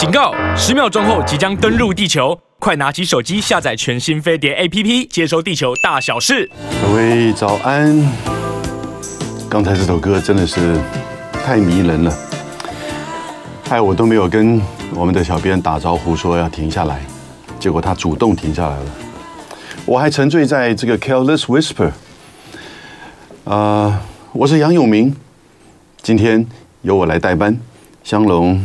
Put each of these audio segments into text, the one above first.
警告！十秒钟后即将登陆地球，快拿起手机下载全新飞碟 APP，接收地球大小事。各位早安！刚才这首歌真的是太迷人了，害我都没有跟我们的小编打招呼说要停下来，结果他主动停下来了。我还沉醉在这个 Careless Whisper。啊、我是杨永明，今天由我来代班。香龙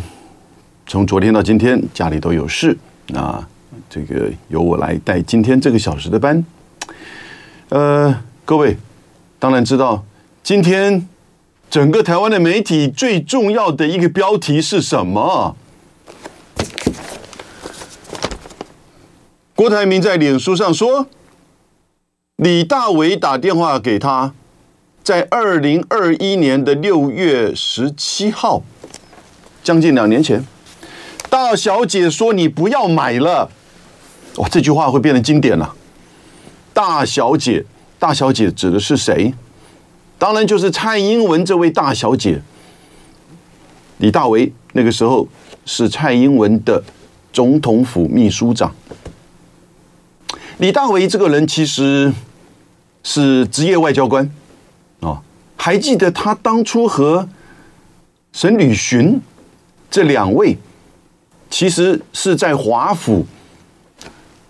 从昨天到今天家里都有事，啊，这个由我来带今天这个小时的班。呃，各位当然知道，今天整个台湾的媒体最重要的一个标题是什么？郭台铭在脸书上说，李大为打电话给他，在二零二一年的六月十七号，将近两年前，大小姐说你不要买了，哇，这句话会变得经典了。大小姐，大小姐指的是谁？当然就是蔡英文这位大小姐。李大为那个时候是蔡英文的总统府秘书长。李大为这个人其实是职业外交官啊，还记得他当初和沈吕巡这两位，其实是在华府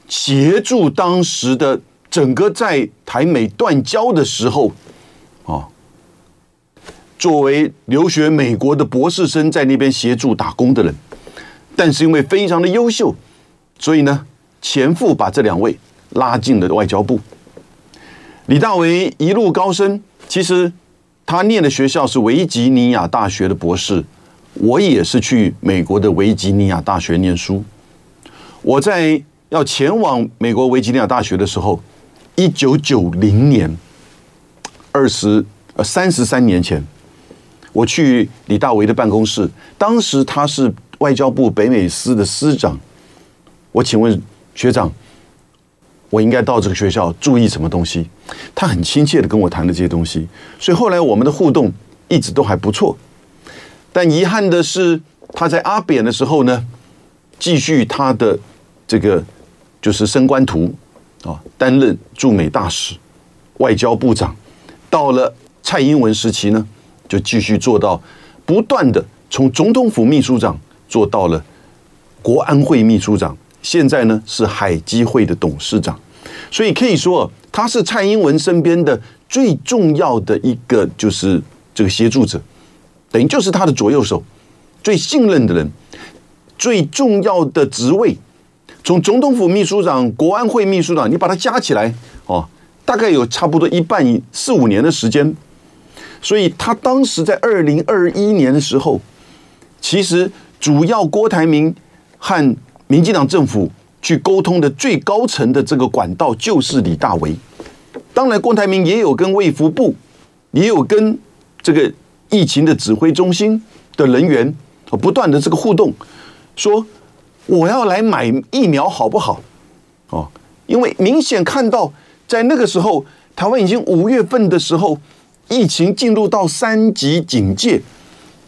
协助当时的整个在台美断交的时候啊，作为留学美国的博士生在那边协助打工的人，但是因为非常的优秀，所以呢，前夫把这两位。拉进了外交部。李大为一路高升，其实他念的学校是维吉尼亚大学的博士。我也是去美国的维吉尼亚大学念书。我在要前往美国维吉尼亚大学的时候，一九九零年，二十呃三十三年前，我去李大为的办公室，当时他是外交部北美司的司长。我请问学长。我应该到这个学校注意什么东西？他很亲切的跟我谈了这些东西，所以后来我们的互动一直都还不错。但遗憾的是，他在阿扁的时候呢，继续他的这个就是升官图啊，担任驻美大使、外交部长。到了蔡英文时期呢，就继续做到不断的从总统府秘书长做到了国安会秘书长。现在呢是海基会的董事长，所以可以说他是蔡英文身边的最重要的一个，就是这个协助者，等于就是他的左右手，最信任的人，最重要的职位，从总统府秘书长、国安会秘书长，你把它加起来哦，大概有差不多一半四五年的时间，所以他当时在二零二一年的时候，其实主要郭台铭和民进党政府去沟通的最高层的这个管道就是李大为，当然郭台铭也有跟卫福部，也有跟这个疫情的指挥中心的人员不断的这个互动，说我要来买疫苗好不好？哦，因为明显看到在那个时候，台湾已经五月份的时候，疫情进入到三级警戒，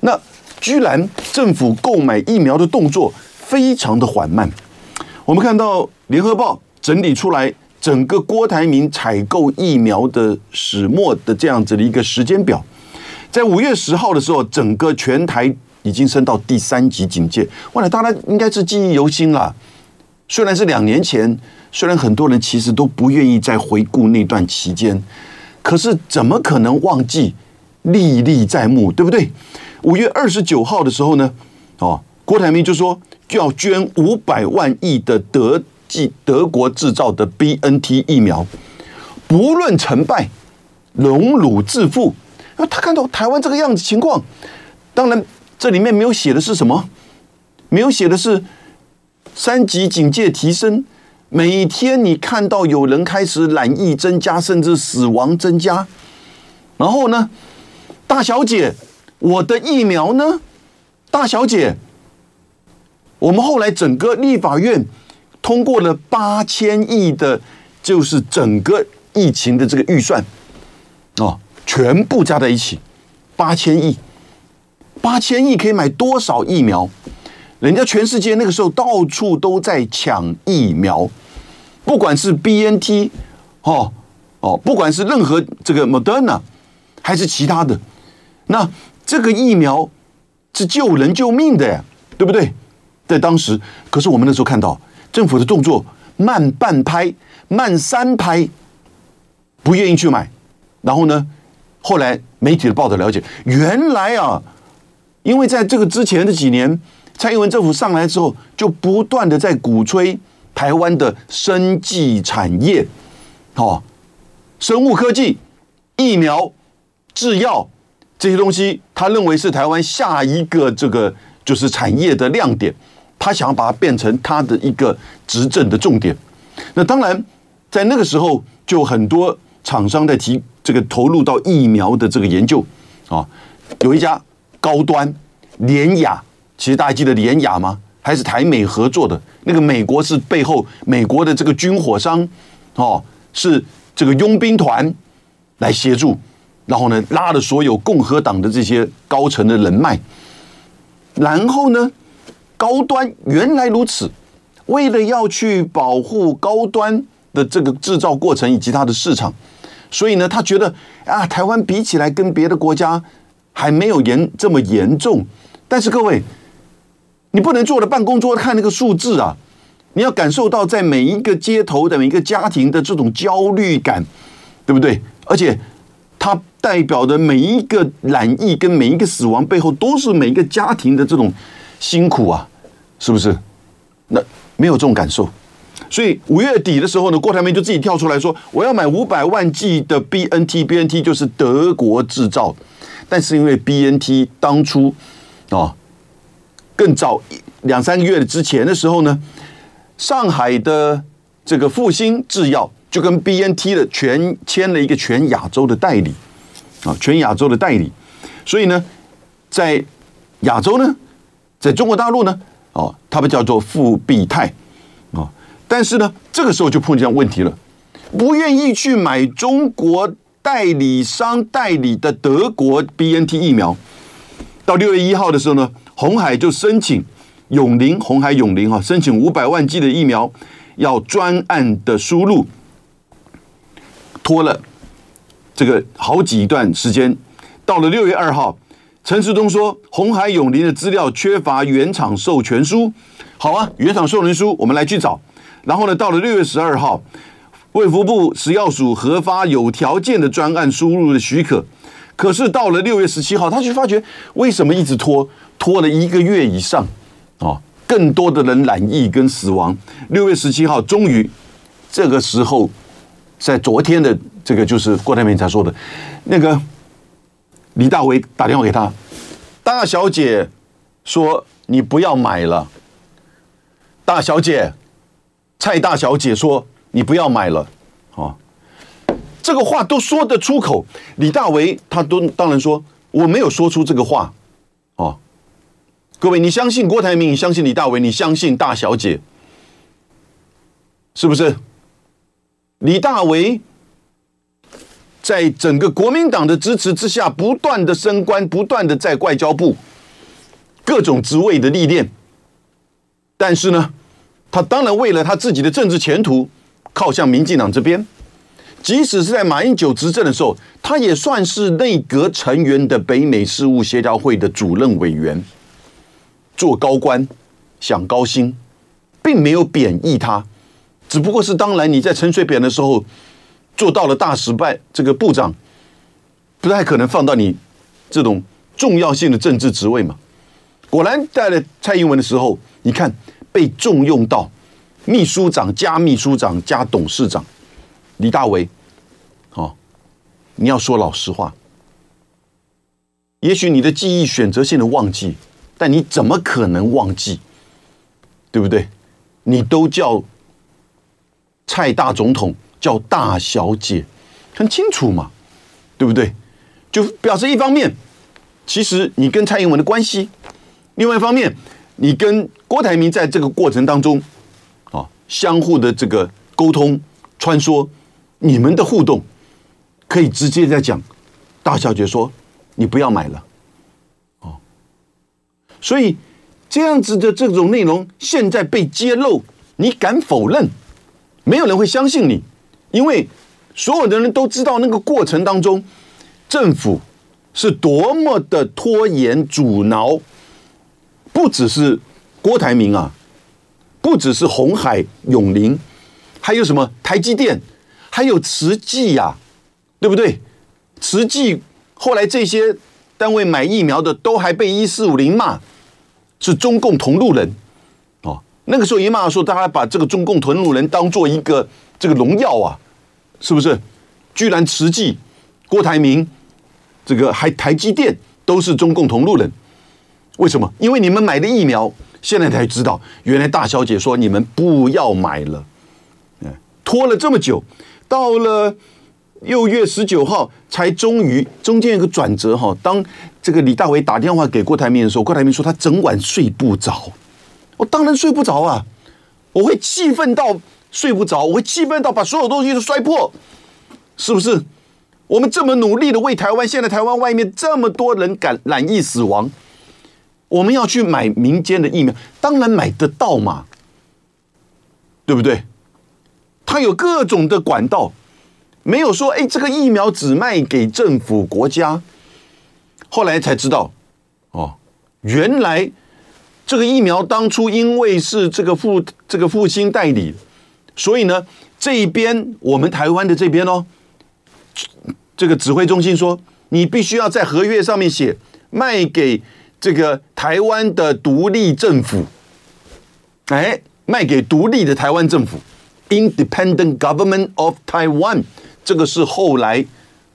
那居然政府购买疫苗的动作。非常的缓慢。我们看到《联合报》整理出来整个郭台铭采购疫苗的始末的这样子的一个时间表，在五月十号的时候，整个全台已经升到第三级警戒。忘了大家应该是记忆犹新了。虽然是两年前，虽然很多人其实都不愿意再回顾那段期间，可是怎么可能忘记？历历在目，对不对？五月二十九号的时候呢，哦，郭台铭就说。就要捐五百万亿的德技德国制造的 BNT 疫苗，不论成败，荣辱自负。那他看到台湾这个样子情况，当然这里面没有写的是什么，没有写的是三级警戒提升，每天你看到有人开始染疫增加，甚至死亡增加。然后呢，大小姐，我的疫苗呢？大小姐。我们后来整个立法院通过了八千亿的，就是整个疫情的这个预算，哦，全部加在一起，八千亿，八千亿可以买多少疫苗？人家全世界那个时候到处都在抢疫苗，不管是 BNT，哦哦，不管是任何这个 Moderna，还是其他的，那这个疫苗是救人救命的呀，对不对？在当时，可是我们那时候看到政府的动作慢半拍、慢三拍，不愿意去买。然后呢，后来媒体的报道了解，原来啊，因为在这个之前的几年。蔡英文政府上来之后，就不断的在鼓吹台湾的生技产业，哦，生物科技、疫苗、制药这些东西，他认为是台湾下一个这个就是产业的亮点，他想要把它变成他的一个执政的重点。那当然，在那个时候，就很多厂商在提这个投入到疫苗的这个研究啊，有一家高端联雅。其实大家记得联雅吗？还是台美合作的那个？美国是背后美国的这个军火商，哦，是这个佣兵团来协助，然后呢，拉了所有共和党的这些高层的人脉，然后呢，高端原来如此，为了要去保护高端的这个制造过程以及它的市场，所以呢，他觉得啊，台湾比起来跟别的国家还没有严这么严重，但是各位。你不能坐在办公桌看那个数字啊！你要感受到在每一个街头的每一个家庭的这种焦虑感，对不对？而且它代表的每一个染疫跟每一个死亡背后，都是每一个家庭的这种辛苦啊，是不是？那没有这种感受，所以五月底的时候呢，郭台铭就自己跳出来说：“我要买五百万剂的 BNT，BNT 就是德国制造，但是因为 BNT 当初啊。”更早两三个月之前的时候呢，上海的这个复星制药就跟 BNT 的全签了一个全亚洲的代理啊，全亚洲的代理。所以呢，在亚洲呢，在中国大陆呢，哦，他们叫做复必泰。但是呢，这个时候就碰见问题了，不愿意去买中国代理商代理的德国 BNT 疫苗。到六月一号的时候呢。红海就申请永林红海永龄哈，申请五百万剂的疫苗，要专案的输入，拖了这个好几段时间。到了六月二号，陈时东说红海永林的资料缺乏原厂授权书。好啊，原厂授权书我们来去找。然后呢，到了六月十二号，卫福部食药署核发有条件的专案输入的许可。可是到了六月十七号，他就发觉为什么一直拖？拖了一个月以上，啊，更多的人染疫跟死亡。六月十七号，终于这个时候，在昨天的这个就是郭台铭才说的，那个李大为打电话给他，大小姐说你不要买了。大小姐，蔡大小姐说你不要买了，啊，这个话都说得出口。李大为他都当然说我没有说出这个话，哦。各位，你相信郭台铭？你相信李大为？你相信大小姐？是不是？李大为在整个国民党的支持之下，不断的升官，不断的在外交部各种职位的历练。但是呢，他当然为了他自己的政治前途，靠向民进党这边。即使是在马英九执政的时候，他也算是内阁成员的北美事务协调会的主任委员。做高官，享高薪，并没有贬义他，只不过是当然你在陈水扁的时候做到了大失败这个部长，不太可能放到你这种重要性的政治职位嘛。果然在了蔡英文的时候，你看被重用到秘书长加秘书长加董事长，李大为，哦，你要说老实话，也许你的记忆选择性的忘记。但你怎么可能忘记？对不对？你都叫蔡大总统叫大小姐，很清楚嘛，对不对？就表示一方面，其实你跟蔡英文的关系；另外一方面，你跟郭台铭在这个过程当中，啊，相互的这个沟通穿梭，你们的互动可以直接在讲。大小姐说：“你不要买了。”哦所以这样子的这种内容现在被揭露，你敢否认？没有人会相信你，因为所有的人都知道那个过程当中，政府是多么的拖延阻挠，不只是郭台铭啊，不只是鸿海永龄，还有什么台积电，还有慈济呀，对不对？慈济后来这些单位买疫苗的都还被一四五零骂，是中共同路人哦。那个时候一骂说，大家把这个中共同路人当做一个这个荣耀啊，是不是？居然慈济、郭台铭、这个还台积电都是中共同路人，为什么？因为你们买的疫苗，现在才知道，原来大小姐说你们不要买了，拖了这么久，到了六月十九号才终于中间有个转折哈。当这个李大为打电话给郭台铭的时候，郭台铭说他整晚睡不着。我当然睡不着啊！我会气愤到睡不着，我会气愤到把所有东西都摔破，是不是？我们这么努力的为台湾，现在台湾外面这么多人感染疫死亡，我们要去买民间的疫苗，当然买得到嘛，对不对？他有各种的管道，没有说哎，这个疫苗只卖给政府国家。后来才知道，哦，原来。这个疫苗当初因为是这个复这个复星代理，所以呢，这一边我们台湾的这边哦，这个指挥中心说，你必须要在合约上面写卖给这个台湾的独立政府，哎，卖给独立的台湾政府，Independent Government of Taiwan，这个是后来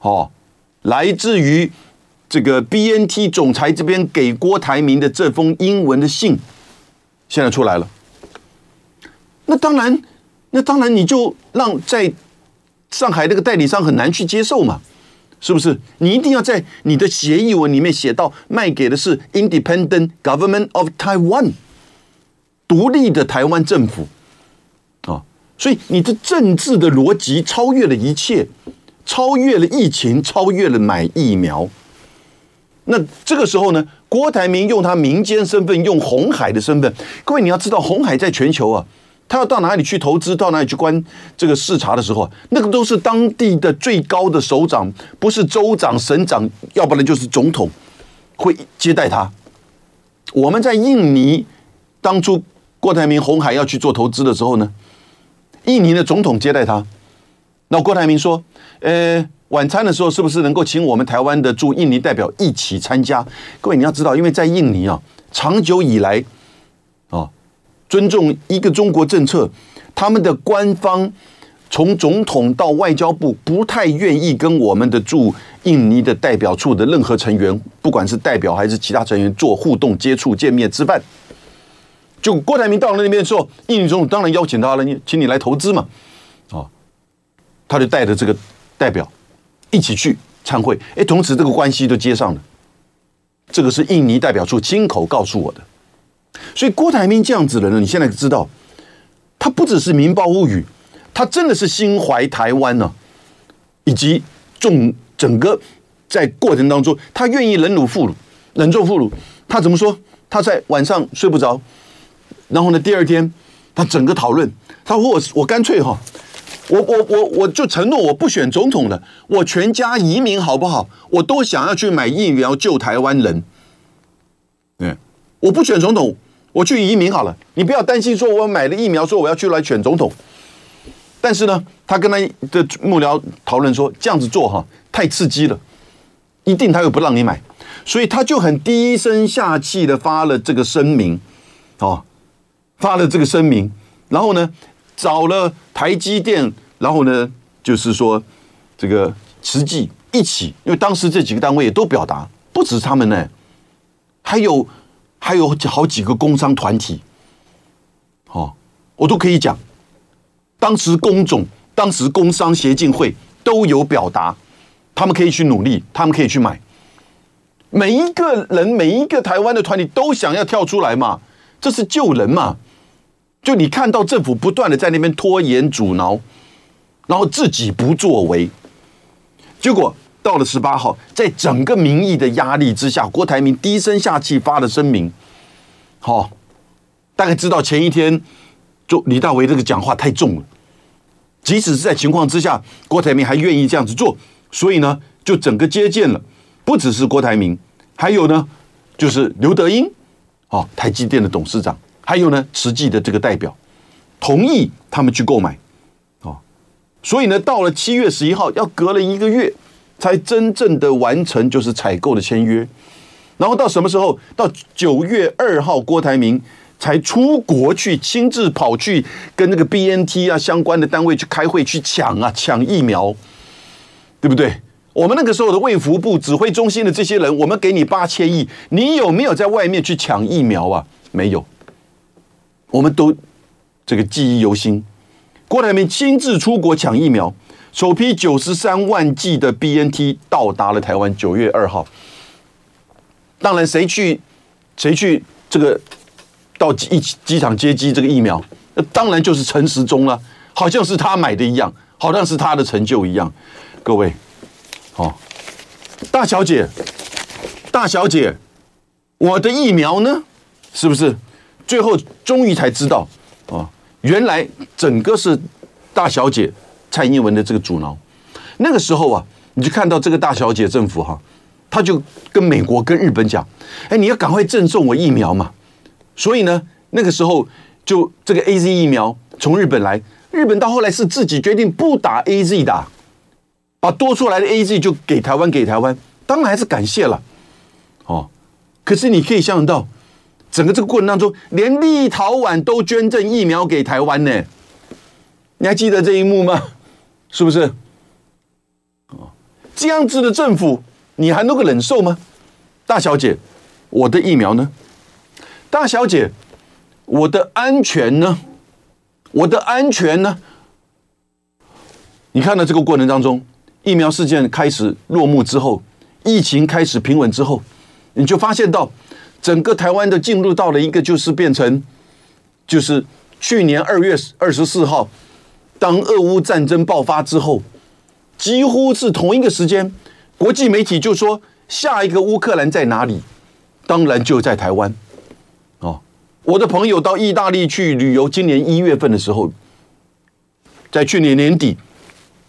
哦，来自于。这个 BNT 总裁这边给郭台铭的这封英文的信，现在出来了。那当然，那当然你就让在上海那个代理商很难去接受嘛，是不是？你一定要在你的协议文里面写到卖给的是 Independent Government of Taiwan，独立的台湾政府啊。所以你的政治的逻辑超越了一切，超越了疫情，超越了买疫苗。那这个时候呢，郭台铭用他民间身份，用红海的身份，各位你要知道，红海在全球啊，他要到哪里去投资，到哪里去观这个视察的时候，那个都是当地的最高的首长，不是州长、省长，要不然就是总统会接待他。我们在印尼当初郭台铭红海要去做投资的时候呢，印尼的总统接待他，那郭台铭说，呃。晚餐的时候，是不是能够请我们台湾的驻印尼代表一起参加？各位你要知道，因为在印尼啊，长久以来，尊重一个中国政策，他们的官方从总统到外交部不太愿意跟我们的驻印尼的代表处的任何成员，不管是代表还是其他成员做互动、接触、见面、吃饭。就郭台铭到了那边之后，印尼总统当然邀请他了，你请你来投资嘛，啊，他就带着这个代表。一起去参会，哎，同时这个关系都接上了。这个是印尼代表处亲口告诉我的。所以郭台铭这样子的人，你现在知道，他不只是民报物语，他真的是心怀台湾呢、以及重整个在过程当中，他愿意忍辱负辱，忍辱负辱。他怎么说？他在晚上睡不着，然后呢，第二天他整个讨论，他说我我干脆哈。我我我我就承诺我不选总统了，我全家移民好不好？我都想要去买疫苗救台湾人。嗯，我不选总统，我去移民好了。你不要担心，说我买了疫苗，说我要去来选总统。但是呢，他跟他的幕僚讨论说，这样子做哈太刺激了，一定他又不让你买，所以他就很低声下气的发了这个声明，哦，发了这个声明，然后呢，找了台积电，然后呢，就是说这个慈济一起，因为当时这几个单位也都表达，不止他们呢，还有还有好几个工商团体，哦，我都可以讲。当时工总、当时工商协进会都有表达，他们可以去努力，他们可以去买。每一个人、每一个台湾的团体都想要跳出来嘛，这是救人嘛。就你看到政府不断的在那边拖延阻挠，然后自己不作为，结果到了十八号，在整个民意的压力之下，郭台铭低声下气发了声明，好、哦，大概知道前一天就李大为这个讲话太重了，即使是在情况之下，郭台铭还愿意这样子做，所以呢，就整个接见了，不只是郭台铭，还有呢，就是刘德英，哦，台积电的董事长，还有呢，慈济的这个代表，同意他们去购买，哦，所以呢，到了七月十一号，要隔了一个月，才真正的完成就是采购的签约。然后到什么时候？到九月二号，郭台铭才出国去，亲自跑去跟那个 BNT 啊相关的单位去开会去抢啊抢疫苗，对不对？我们那个时候的卫福部指挥中心的这些人，我们给你八千亿，你有没有在外面去抢疫苗啊？没有，我们都这个记忆犹新。郭台铭亲自出国抢疫苗，首批九十三万剂的 BNT 到达了台湾，九月二号。当然，谁去谁去这个到机机场接机这个疫苗，那当然就是陈时中了，好像是他买的一样，好像是他的成就一样。各位，哦，大小姐，大小姐，我的疫苗呢？是不是？最后终于才知道，哦，原来整个是大小姐蔡英文的这个阻挠。那个时候啊，你就看到这个大小姐政府哈。他就跟美国、跟日本讲：“哎，你要赶快赠送我疫苗嘛！”所以呢，那个时候就这个 AZ 疫苗从日本来，日本到后来是自己决定不打 AZ 的，把多出来的 AZ 就给台湾，给台湾，当然还是感谢了。哦，可是你可以想象到，整个这个过程当中，连立陶宛都捐赠疫苗给台湾呢，你还记得这一幕吗？是不是？哦，这样子的政府。你还能够忍受吗？大小姐，我的疫苗呢？大小姐，我的安全呢？我的安全呢？你看到这个过程当中，疫苗事件开始落幕之后，疫情开始平稳之后，你就发现到整个台湾的进入到了一个就是变成，就是去年二月二十四号，当俄乌战争爆发之后，几乎是同一个时间。国际媒体就说，下一个乌克兰在哪里？当然就在台湾。哦，我的朋友到意大利去旅游，今年一月份的时候，在去年年底，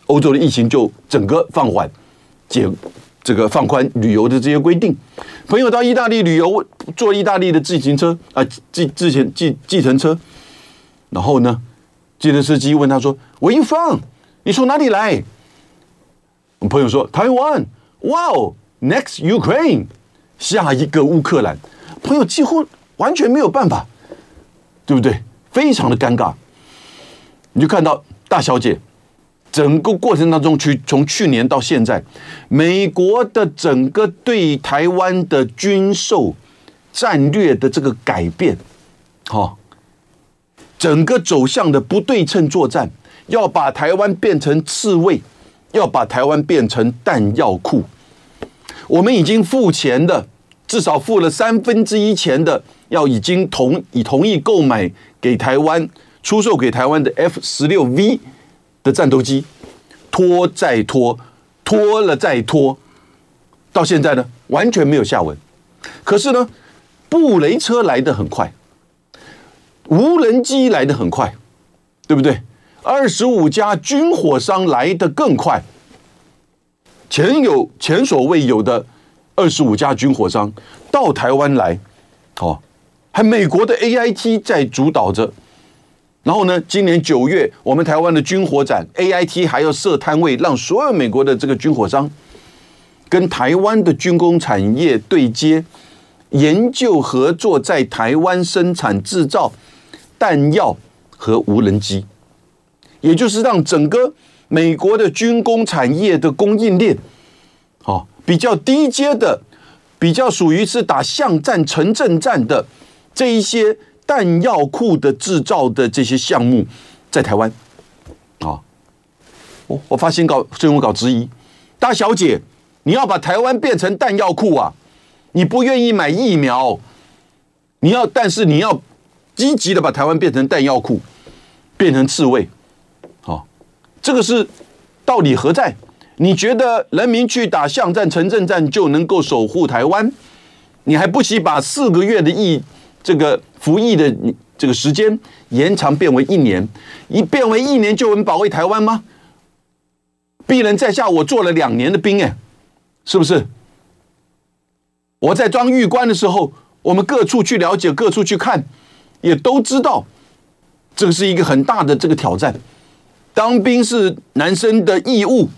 欧洲的疫情就整个放缓，解这个放宽旅游的这些规定。朋友到意大利旅游，坐意大利的自行车啊，自自行计计程车，然后呢，计程司机问他说：“Where you from？你从哪里来？”我朋友说：“台湾。”哇哦，Next Ukraine，下一个乌克兰，朋友几乎完全没有办法，对不对？非常的尴尬。你就看到大小姐，整个过程当中，去从去年到现在，美国的整个对台湾的军售战略的这个改变，好，整个走向的不对称作战，要把台湾变成刺猬，要把台湾变成弹药库。我们已经付钱的，至少付了三分之一钱的，要已经同已同意购买给台湾出售给台湾的 F 十六 V 的战斗机，拖再拖，拖了再拖，到现在呢，完全没有下文。可是呢，布雷车来的很快，无人机来的很快，对不对？二十五家军火商来的更快。前有前所未有的二十五家军火商到台湾来，哦，还美国的 AIT 在主导着。然后呢，今年九月我们台湾的军火展，AIT 还要设摊位，让所有美国的这个军火商跟台湾的军工产业对接，研究合作，在台湾生产制造弹药和无人机，也就是让整个。美国的军工产业的供应链，哦，比较低阶的，比较属于是打巷战、城镇战的这一些弹药库的制造的这些项目，在台湾，啊，我我发新稿新闻稿质疑，大小姐，你要把台湾变成弹药库啊？你不愿意买疫苗，你要，但是你要积极的把台湾变成弹药库，变成刺猬。好这个是道理何在？你觉得人民去打巷战、城镇战就能够守护台湾？你还不惜把四个月的役这个服役的这个时间延长变为一年，一变为一年就能保卫台湾吗？鄙人在下，我做了两年的兵，哎，是不是？我在装预官的时候，我们各处去了解，各处去看，也都知道，这个是一个很大的这个挑战。当兵是男生的义务，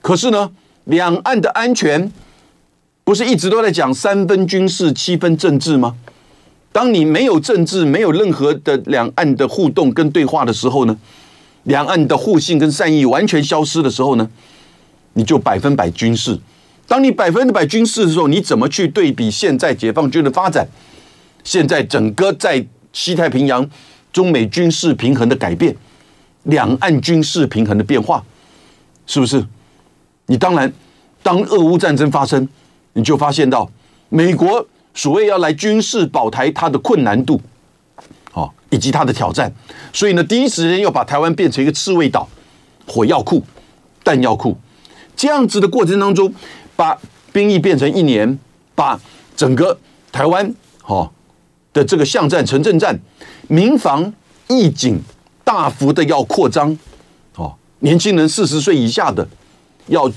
可是呢，两岸的安全不是一直都在讲三分军事七分政治吗？当你没有政治，没有任何的两岸的互动跟对话的时候呢，两岸的互信跟善意完全消失的时候呢，你就百分百军事。当你百分之百军事的时候，你怎么去对比现在解放军的发展？现在整个在西太平洋中美军事平衡的改变？两岸军事平衡的变化，是不是？你当然，当俄乌战争发生，你就发现到美国所谓要来军事保台，它的困难度，哦，以及它的挑战。所以呢，第一时间要把台湾变成一个刺猬岛、火药库、弹药库，这样子的过程当中，把兵役变成一年，把整个台湾哦的这个巷战、城镇战、民防、义警。大幅的要扩张，哦，年轻人四十岁以下的，要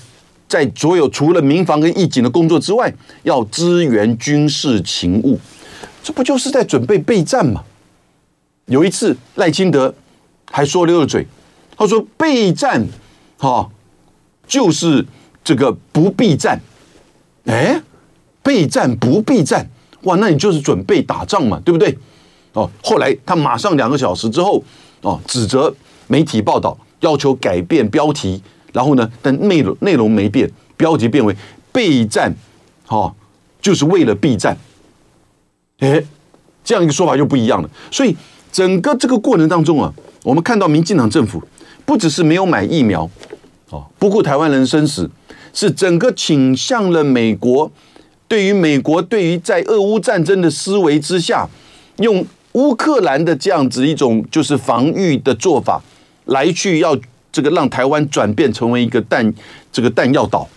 在所有除了民防跟义警的工作之外，要支援军事勤务，这不就是在准备备战吗？有一次赖清德还说溜了嘴，他说备战，哈，就是这个不避战，哎，备战不避战，哇，那你就是准备打仗嘛，对不对？哦，后来他马上两个小时之后。哦，指责媒体报道，要求改变标题，然后呢，但内容内容没变，标题变为备战，哦，就是为了避战，哎，这样一个说法就不一样了。所以整个这个过程当中啊，我们看到民进党政府不只是没有买疫苗，哦，不顾台湾人生死，是整个倾向了美国，对于美国对于在俄乌战争的思维之下，用。乌克兰的这样子一种就是防御的做法，来去要这个让台湾转变成为一个弹这个弹药岛，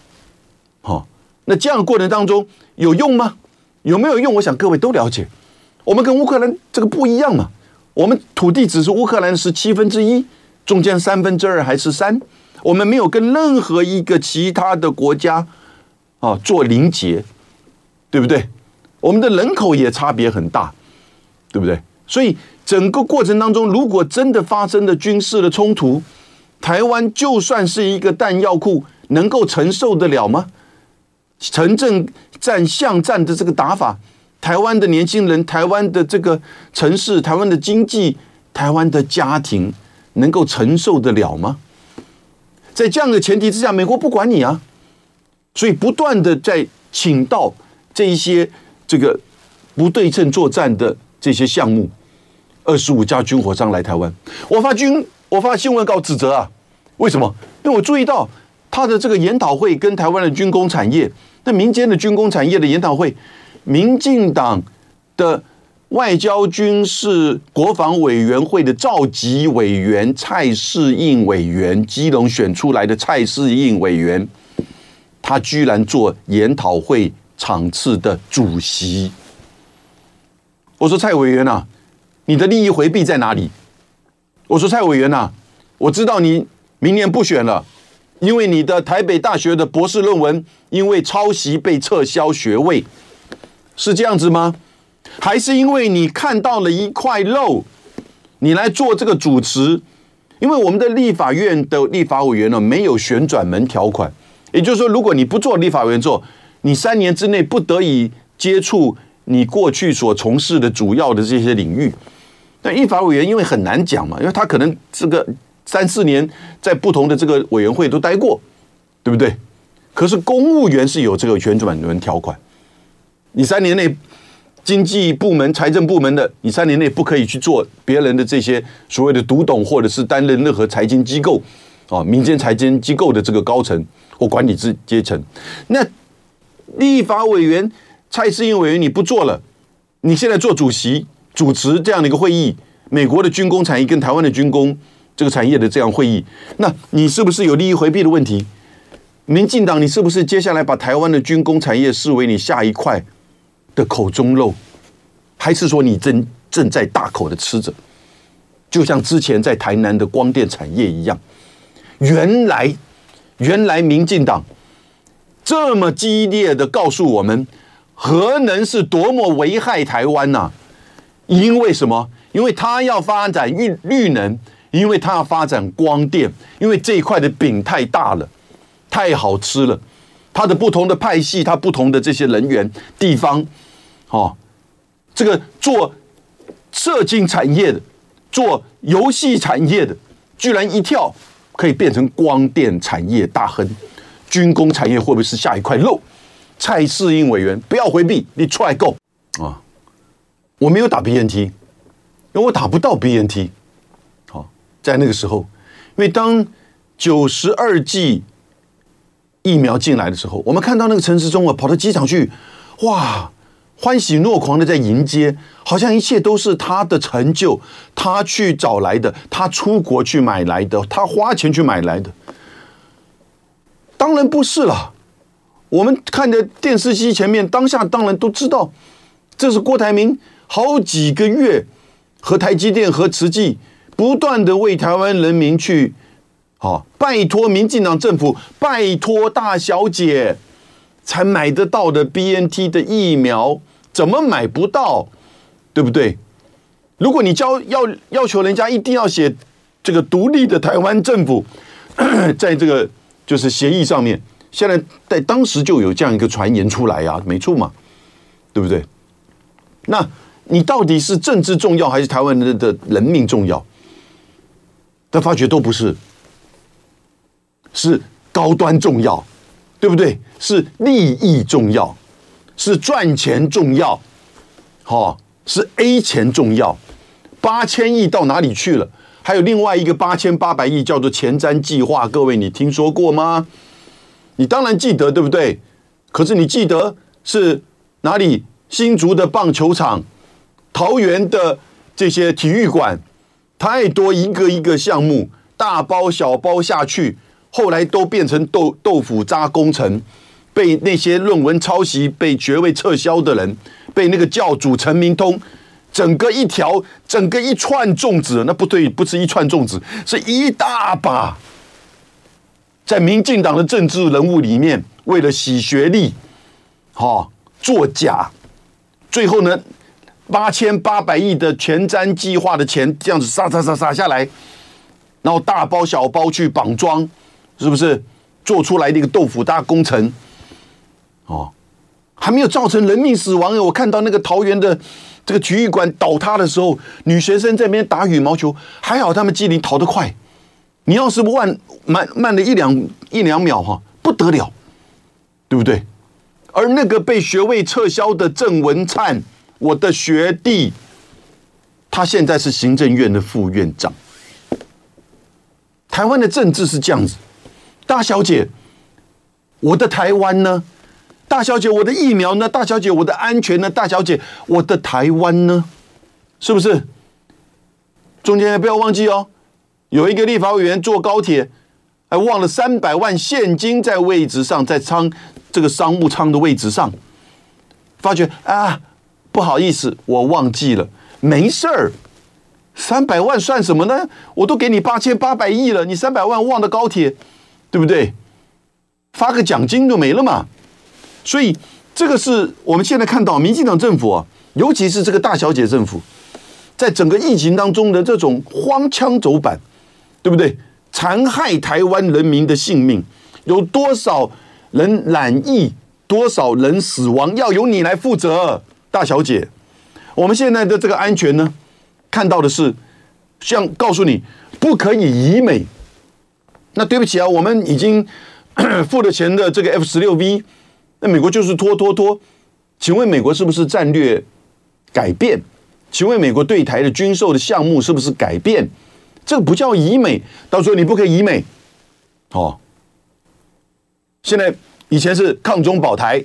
好，那这样的过程当中有用吗？有没有用？我想各位都了解，我们跟乌克兰这个不一样嘛，我们土地只是乌克兰十七分之一，中间三分之二还是三，我们没有跟任何一个其他的国家啊做连结，对不对？我们的人口也差别很大，对不对？所以整个过程当中，如果真的发生了军事的冲突，台湾就算是一个弹药库，能够承受得了吗？城镇战、巷战的这个打法，台湾的年轻人、台湾的这个城市、台湾的经济、台湾的家庭，能够承受得了吗？在这样的前提之下，美国不管你啊，所以不断的在请到这一些这个不对称作战的这些项目。二十五家军火商来台湾，我发军我发新闻稿指责啊，为什么？因为我注意到他的这个研讨会跟台湾的军工产业、那民间的军工产业的研讨会，民进党的外交军事国防委员会的召集委员蔡适应委员，基隆选出来的蔡适应委员，他居然做研讨会场次的主席。我说蔡委员啊。你的利益回避在哪里？我说蔡委员呐，我知道你明年不选了，因为你的台北大学的博士论文因为抄袭被撤销学位，是这样子吗？还是因为你看到了一块肉，你来做这个主持？因为我们的立法院的立法委员呢，没有旋转门条款，也就是说，如果你不做立法委员做，你三年之内不得以接触你过去所从事的主要的这些领域。但立法委员因为很难讲嘛，因为他可能这个三四年在不同的这个委员会都待过，对不对？可是公务员是有这个旋转门条款，你三年内经济部门、财政部门的，你三年内不可以去做别人的这些所谓的独董，或者是担任任何财经机构啊、民间财经机构的这个高层或管理之阶层。那立法委员蔡适应委员你不做了，你现在做主席。主持这样的一个会议，美国的军工产业跟台湾的军工这个产业的这样会议，那你是不是有利益回避的问题？民进党，你是不是接下来把台湾的军工产业视为你下一块的口中肉？还是说你正正在大口的吃着？就像之前在台南的光电产业一样，原来原来民进党这么激烈的告诉我们，核能是多么危害台湾呐、因为什么？因为他要发展绿绿能，因为他要发展光电，因为这一块的饼太大了，太好吃了。他的不同的派系，他不同的这些人员地方，哦，这个做社经产业的。做游戏产业的，居然一跳可以变成光电产业大亨，军工产业会不会是下一块肉？蔡适应委员不要回避，你出来够啊！我没有打 BNT，因为我打不到 BNT。好，在那个时候，因为当九十二剂疫苗进来的时候，我们看到那个陈时中啊，跑到机场去，哇！欢喜若狂的在迎接，好像一切都是他的成就，他去找来的，他出国去买来的，他花钱去买来的。当然不是了。我们看着电视机前面，当下当然都知道，这是郭台铭好几个月和台积电和慈济不断的为台湾人民去，好拜托民进党政府，拜托大小姐，才买得到的 BNT 的疫苗。怎么买不到，对不对？如果你交要要求人家一定要写这个独立的台湾政府，在这个就是协议上面，现在在当时就有这样一个传言出来啊，没错嘛，对不对？那你到底是政治重要还是台湾的的人命重要？他发觉都不是，是高端重要，对不对？是利益重要。是赚钱重要，好，是 A 钱重要，八千亿到哪里去了？还有另外一个八千八百亿叫做前瞻计划，各位你听说过吗？你当然记得，对不对？可是你记得是哪里？新竹的棒球场，桃园的这些体育馆，太多一个一个项目，大包小包下去，后来都变成豆豆腐渣工程。被那些论文抄袭、被学位撤销的人，被那个教主陈明通，整个一条、整个一串粽子，那不对，不是一串粽子，是一大把，在民进党的政治人物里面，为了洗学历，哈，作假，最后呢，八千八百亿的前瞻计划的钱，这样子撒撒撒撒下来，然后大包小包去绑装，是不是做出来的一个豆腐渣工程？哦，还没有造成人命死亡。我看到那个桃园的这个体育馆倒塌的时候，女学生在那边打羽毛球，还好他们机灵逃得快。你要是慢慢慢了一两一两秒哈，不得了，对不对？而那个被学位撤销的郑文灿，我的学弟，他现在是行政院的副院长。台湾的政治是这样子，大小姐，我的台湾呢？大小姐，我的疫苗呢？大小姐，我的安全呢？大小姐，我的台湾呢？是不是？中间不要忘记哦，有一个立法委员坐高铁，还忘了三百万现金在位置上，在仓这个商务舱的位置上，发觉啊，不好意思，我忘记了，没事儿，三百万算什么呢？我都给你八千八百亿了，你三百万忘了高铁，对不对？发个奖金就没了嘛。所以，这个是我们现在看到民进党政府啊，尤其是这个大小姐政府，在整个疫情当中的这种荒腔走板，对不对？残害台湾人民的性命，有多少人染疫，多少人死亡，要由你来负责，大小姐。我们现在的这个安全呢，看到的是，像告诉你不可以移美。那对不起啊，我们已经付了钱的这个 F 十六 V。那美国就是拖拖拖，请问美国是不是战略改变？请问美国对台的军售的项目是不是改变？这个不叫以美，到时候你不可以以美，哦。现在以前是抗中保台，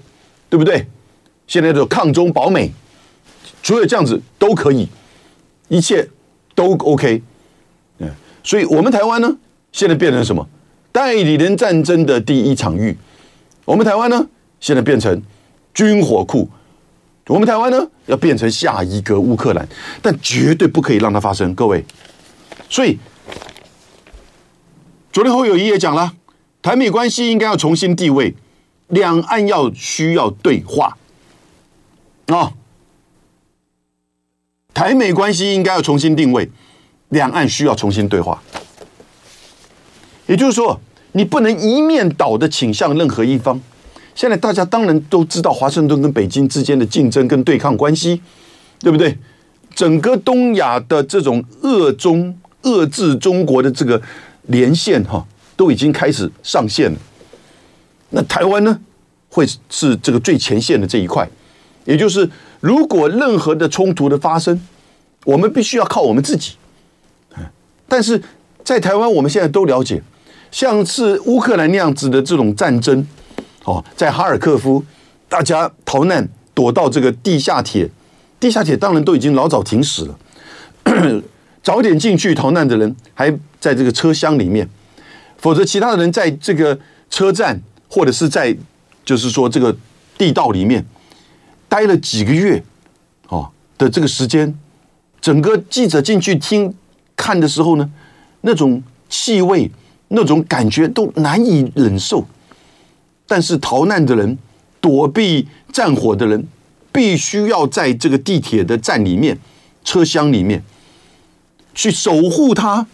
对不对？现在就抗中保美，除了这样子都可以，一切都 OK。嗯，所以我们台湾呢，现在变成什么？代理人战争的第一场域。我们台湾呢？现在变成军火库，我们台湾呢，要变成下一个乌克兰，但绝对不可以让它发生。各位，所以昨天侯友宜也讲了，台美关系应该要重新定位，两岸要需要对话啊、哦，台美关系应该要重新定位，两岸需要重新对话。也就是说，你不能一面倒的倾向任何一方。现在大家当然都知道华盛顿跟北京之间的竞争跟对抗关系，对不对？整个东亚的这种遏中遏制中国的这个连线哈，都已经开始上线了。那台湾呢，会是这个最前线的这一块，也就是如果任何的冲突的发生，我们必须要靠我们自己。但是在台湾，我们现在都了解，像是乌克兰那样子的这种战争。哦，在哈尔科夫，大家逃难躲到这个地下铁，地下铁当然都已经老早停驶了。早点进去逃难的人还在这个车厢里面，否则其他的人在这个车站或者是在就是说这个地道里面待了几个月，哦的这个时间，整个记者进去听看的时候呢，那种气味、那种感觉都难以忍受。但是逃难的人、躲避战火的人，必须要在这个地铁的站里面、车厢里面去守护他，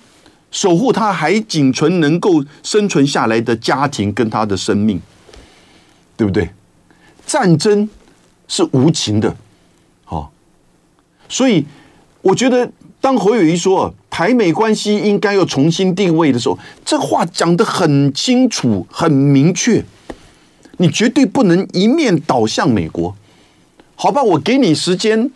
守护他还仅存能够生存下来的家庭跟他的生命，对不对？战争是无情的，好，所以我觉得，当侯友谊说台美关系应该要重新定位的时候，这话讲得很清楚、很明确。你绝对不能一面倒向美国，好吧？我给你时间，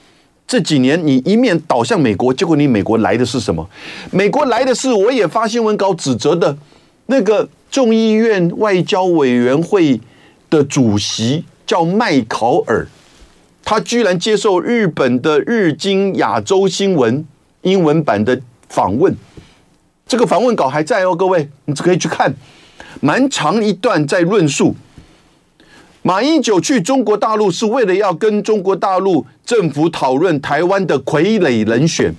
这几年你一面倒向美国，结果你美国来的是什么？美国来的是我也发新闻稿指责的那个众议院外交委员会的主席叫麦考尔，他居然接受日本的日经亚洲新闻英文版的访问，这个访问稿还在哦，各位，你可以去看，蛮长一段在论述。马英九去中国大陆是为了要跟中国大陆政府讨论台湾的傀儡人选，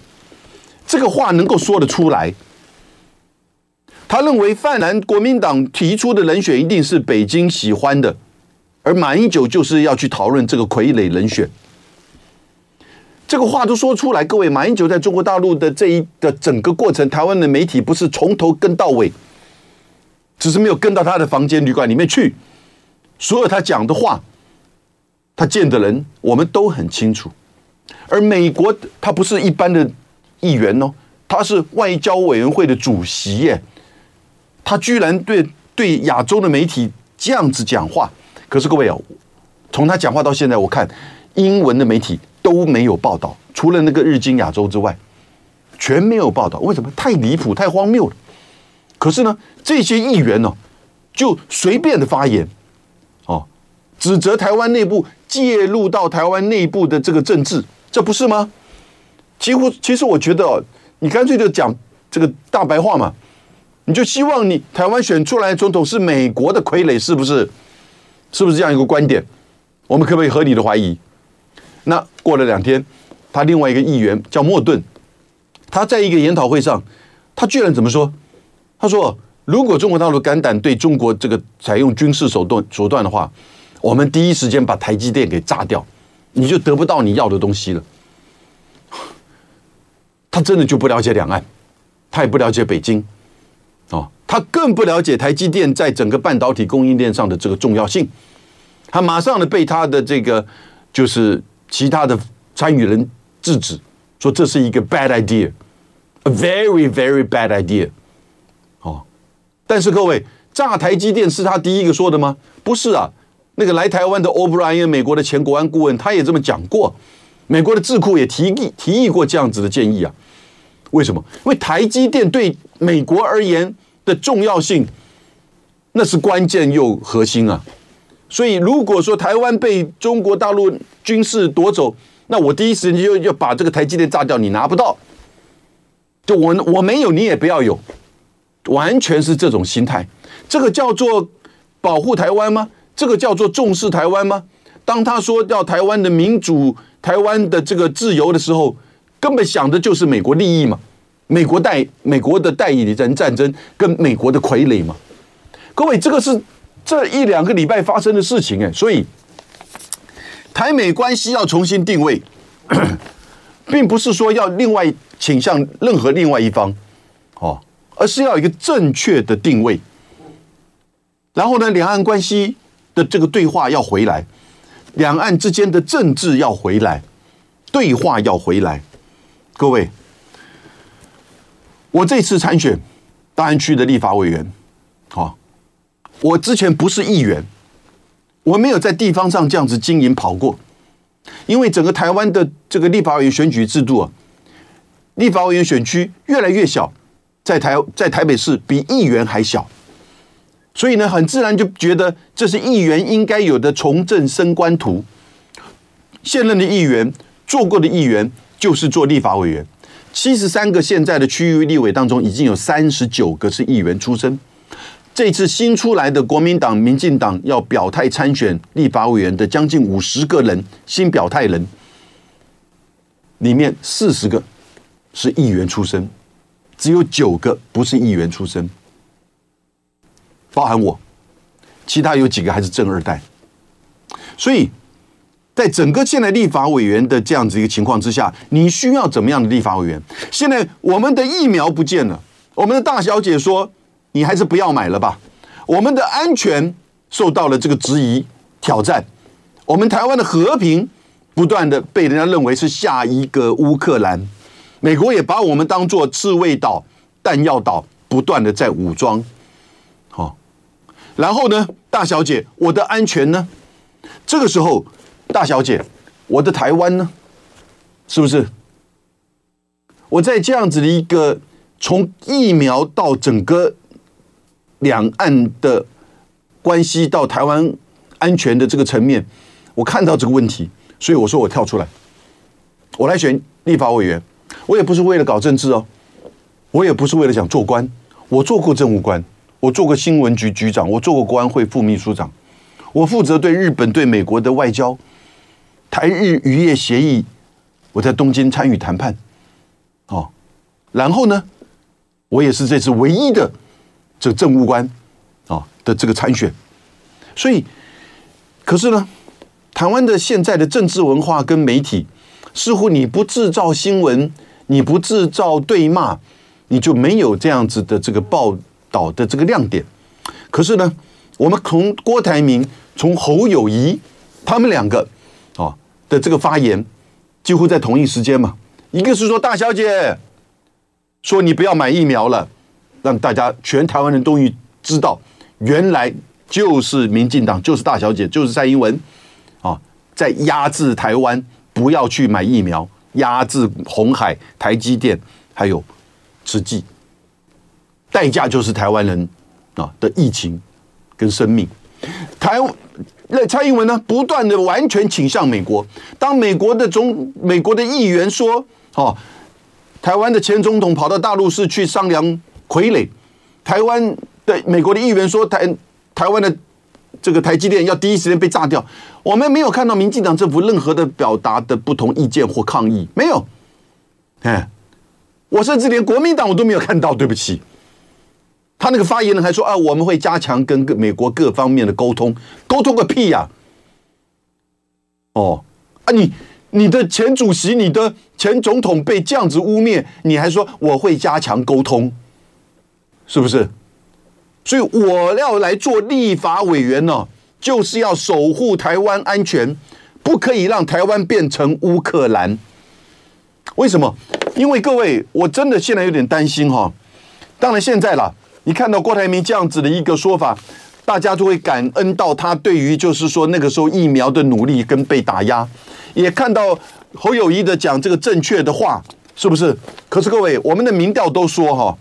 这个话能够说得出来。他认为泛蓝国民党提出的人选一定是北京喜欢的，而马英九就是要去讨论这个傀儡人选。这个话都说出来，各位，马英九在中国大陆的这一的整个过程，台湾的媒体不是从头跟到尾，只是没有跟到他的房间旅馆里面去。所有他讲的话，他见的人，我们都很清楚。而美国他不是一般的议员哦，他是外交委员会的主席耶。他居然对对亚洲的媒体这样子讲话。可是各位啊，从他讲话到现在，我看英文的媒体都没有报道，除了那个日经亚洲之外，全没有报道。为什么？太离谱，太荒谬了。可是呢，这些议员呢，就随便的发言。指责台湾内部介入到台湾内部的这个政治，这不是吗？几乎，其实我觉得，你干脆就讲这个大白话嘛，你就希望你台湾选出来总统是美国的傀儡，是不是？是不是这样一个观点？我们可不可以合理的怀疑？那过了两天，他另外一个议员叫莫顿，他在一个研讨会上，他居然怎么说？他说：“如果中国大陆胆对中国这个采用军事手段手段的话。”我们第一时间把台积电给炸掉，你就得不到你要的东西了。他真的就不了解两岸，他也不了解北京，哦，他更不了解台积电在整个半导体供应链上的这个重要性。他马上的被他的这个就是其他的参与人制止，说这是一个 bad idea，a very very bad idea。哦，但是各位，炸台积电是他第一个说的吗？不是啊。那个来台湾的 O'Brien，美国的前国安顾问，他也这么讲过。美国的智库也提议提议过这样子的建议啊。为什么？因为台积电对美国而言的重要性，那是关键又核心啊。所以如果说台湾被中国大陆军事夺走，那我第一时间就要把这个台积电炸掉，你拿不到。就我我没有，你也不要有，完全是这种心态。这个叫做保护台湾吗？这个叫做重视台湾吗？当他说要台湾的民主、台湾的这个自由的时候，根本想的就是美国利益嘛，美国代美国的代理人战争跟美国的傀儡嘛。各位，这个是这一两个礼拜发生的事情哎，所以台美关系要重新定位，并不是说要另外倾向任何另外一方，哦，而是要一个正确的定位。然后呢，两岸关系的这个对话要回来，两岸之间的政治要回来，对话要回来。各位，我这次参选大安区的立法委员，好，我之前不是议员，我没有在地方上这样子经营跑过，因为整个台湾的这个立法委员选举制度啊，立法委员选区越来越小，在台在台北市比议员还小。所以呢，很自然就觉得这是议员应该有的从政升官图。现任的议员做过的议员就是做立法委员，七十三个现在的区域立委当中，已经有三十九个是议员出身。这次新出来的国民党、民进党要表态参选立法委员的将近五十个人，新表态人里面四十个是议员出身，只有九个不是议员出身。包含我，其他有几个还是正二代，所以在整个现在立法委员的这样子一个情况之下，你需要怎么样的立法委员？现在我们的疫苗不见了，我们的大小姐说你还是不要买了吧。我们的安全受到了这个质疑挑战，我们台湾的和平不断的被人家认为是下一个乌克兰，美国也把我们当做刺猬岛、弹药岛，不断的在武装。然后呢，大小姐，我的安全呢？这个时候，大小姐，我的台湾呢？是不是？我在这样子的一个从疫苗到整个两岸的关系到台湾安全的这个层面，我看到这个问题，所以我说我跳出来，我来选立法委员。我也不是为了搞政治哦，我也不是为了想做官，我做过政务官。我做过新闻局局长，我做过国安会副秘书长，我负责对日本、对美国的外交，台日渔业协议，我在东京参与谈判，哦，然后呢，我也是这次唯一的这个政务官啊的这个参选，所以，可是呢，台湾的现在的政治文化跟媒体，似乎你不制造新闻，你不制造对骂，你就没有这样子的这个报。岛的这个亮点，可是呢，我们从郭台铭、从侯友谊他们两个啊的这个发言，几乎在同一时间嘛。一个是说大小姐说你不要买疫苗了，让大家全台湾人终于知道，原来就是民进党，就是大小姐，就是蔡英文啊，在压制台湾不要去买疫苗，压制红海、台积电还有慈济。代价就是台湾人啊的疫情跟生命。台那蔡英文呢，不断的完全倾向美国。当美国的总美国的议员说：“哦，台湾的前总统跑到大陆是去商量傀儡。”台湾的美国的议员说：“台台湾的这个台积电要第一时间被炸掉。”我们没有看到民进党政府任何的表达的不同意见或抗议，没有。哎，我甚至连国民党我都没有看到，对不起。他那个发言人还说啊，我们会加强跟美国各方面的沟通，沟通个屁呀！哦啊，你你的前主席、你的前总统被这样子污蔑，你还说我会加强沟通，是不是？所以我要来做立法委员呢，就是要守护台湾安全，不可以让台湾变成乌克兰。为什么？因为各位，我真的现在有点担心哈。当然现在了。你看到郭台铭这样子的一个说法，大家就会感恩到他对于就是说那个时候疫苗的努力跟被打压，也看到侯友宜的讲这个正确的话，是不是？可是各位，我们的民调都说哈，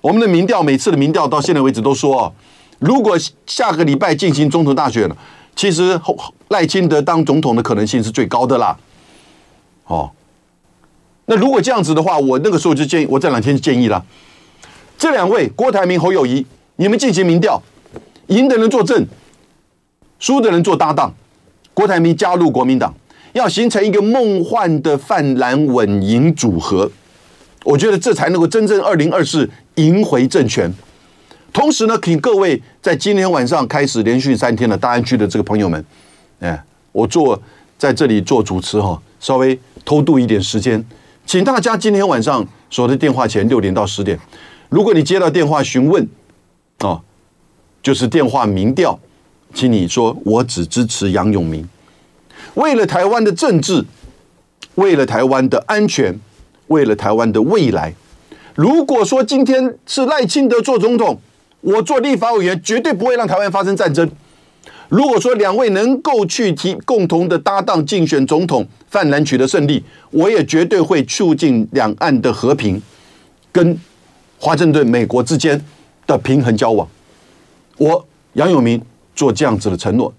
我们的民调每次的民调到现在为止都说，如果下个礼拜进行总统大选了，其实赖清德当总统的可能性是最高的啦。哦，那如果这样子的话，我那个时候就建议，我这两天就建议了。这两位郭台铭、侯友谊，你们进行民调，赢的人做正，输的人做搭档。郭台铭加入国民党，要形成一个梦幻的泛蓝稳赢组合。我觉得这才能够真正二零二四赢回政权。同时呢，请各位在今天晚上开始连续三天的大安区的这个朋友们，哎，我做在这里做主持哈，稍微偷渡一点时间，请大家今天晚上守在电话前六点到十点。如果你接到电话询问，哦，就是电话民调，请你说我只支持杨永明。为了台湾的政治，为了台湾的安全，为了台湾的未来，如果说今天是赖清德做总统，我做立法委员，绝对不会让台湾发生战争。如果说两位能够去提共同的搭档竞选总统，泛蓝取得胜利，我也绝对会促进两岸的和平，跟华盛顿美国之间的平衡交往。我杨永明做这样子的承诺。